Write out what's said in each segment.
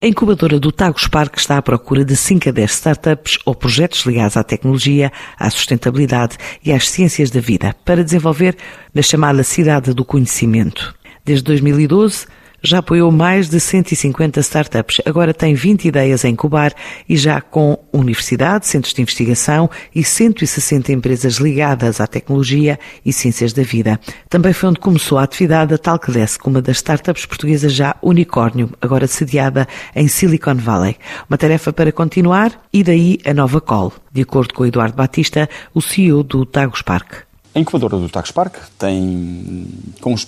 A incubadora do Tagus Park está à procura de 5 a 10 startups ou projetos ligados à tecnologia, à sustentabilidade e às ciências da vida para desenvolver na chamada Cidade do Conhecimento. Desde 2012, já apoiou mais de 150 startups, agora tem 20 ideias a incubar e já com universidade, centros de investigação e 160 empresas ligadas à tecnologia e ciências da vida. Também foi onde começou a atividade a Talkdesk, uma das startups portuguesas já unicórnio, agora sediada em Silicon Valley. Uma tarefa para continuar e daí a nova call, de acordo com Eduardo Batista, o CEO do Tagus Park. A incubadora do Tax Park tem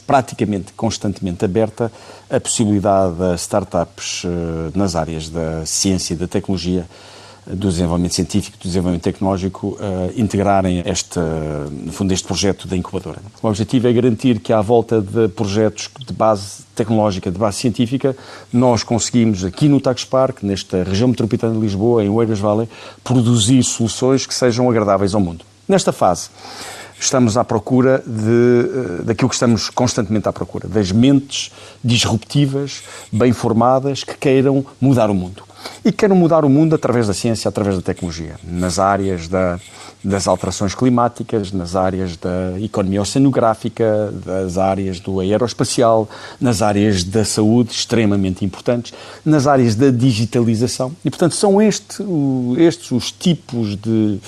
praticamente constantemente aberta a possibilidade de startups eh, nas áreas da ciência e da tecnologia, do desenvolvimento científico, do desenvolvimento tecnológico, uh, integrarem este, no fundo, este projeto da incubadora. O objetivo é garantir que, à volta de projetos de base tecnológica, de base científica, nós conseguimos, aqui no Tax Park, nesta região metropolitana de Lisboa, em Oeiras Valley, produzir soluções que sejam agradáveis ao mundo. Nesta fase, estamos à procura de, eh, daquilo que estamos constantemente à procura, das mentes disruptivas, bem formadas, que queiram mudar o mundo. E que queiram mudar o mundo através da ciência, através da tecnologia, nas áreas da, das alterações climáticas, nas áreas da economia oceanográfica, das áreas do aeroespacial, nas áreas da saúde, extremamente importantes, nas áreas da digitalização. E, portanto, são este, estes os tipos de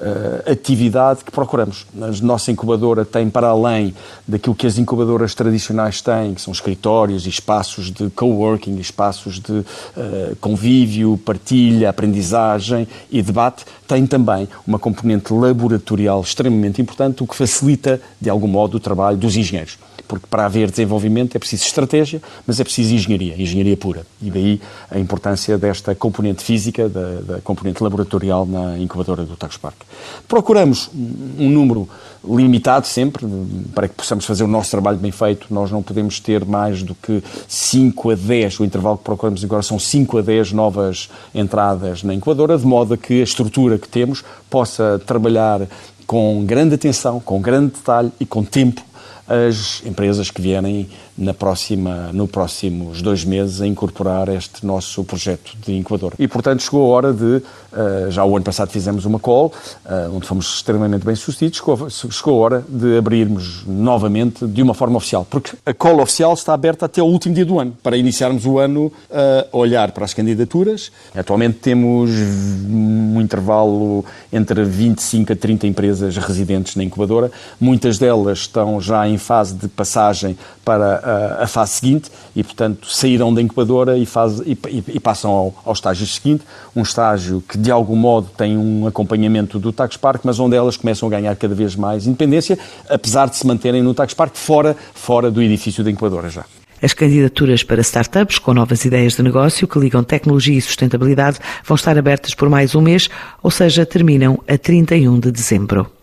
uh, atividade que procuramos. A nossa incubadora tem, para além daquilo que as incubadoras tradicionais têm, que são escritórios e espaços de coworking, espaços de uh, convívio, partilha, aprendizagem e debate, tem também uma componente laboratorial extremamente importante, o que facilita, de algum modo, o trabalho dos engenheiros. Porque para haver desenvolvimento é preciso estratégia, mas é preciso engenharia, engenharia pura. E daí a importância desta componente física, da, da componente laboratorial na incubadora do Tagus. Procuramos um número limitado sempre, para que possamos fazer o nosso trabalho bem feito. Nós não podemos ter mais do que 5 a 10, o intervalo que procuramos agora são 5 a 10 novas entradas na incubadora, de modo a que a estrutura que temos possa trabalhar com grande atenção, com grande detalhe e com tempo as empresas que vierem na próxima, no próximos dois meses a incorporar este nosso projeto de incubador. E, portanto, chegou a hora de, uh, já o ano passado fizemos uma call, uh, onde fomos extremamente bem sucedidos, chegou a hora de abrirmos novamente de uma forma oficial, porque a call oficial está aberta até o último dia do ano, para iniciarmos o ano a olhar para as candidaturas. Atualmente temos um intervalo entre 25 a 30 empresas residentes na incubadora, muitas delas estão já em fase de passagem para a, a fase seguinte e, portanto, saíram da incubadora e, faz, e, e passam ao, ao, estágio seguinte, um estágio que, de algum modo, tem um acompanhamento do Tax Park, mas onde elas começam a ganhar cada vez mais independência, apesar de se manterem no Tax Park fora, fora do edifício da incubadora já. As candidaturas para startups com novas ideias de negócio que ligam tecnologia e sustentabilidade vão estar abertas por mais um mês, ou seja, terminam a 31 de dezembro.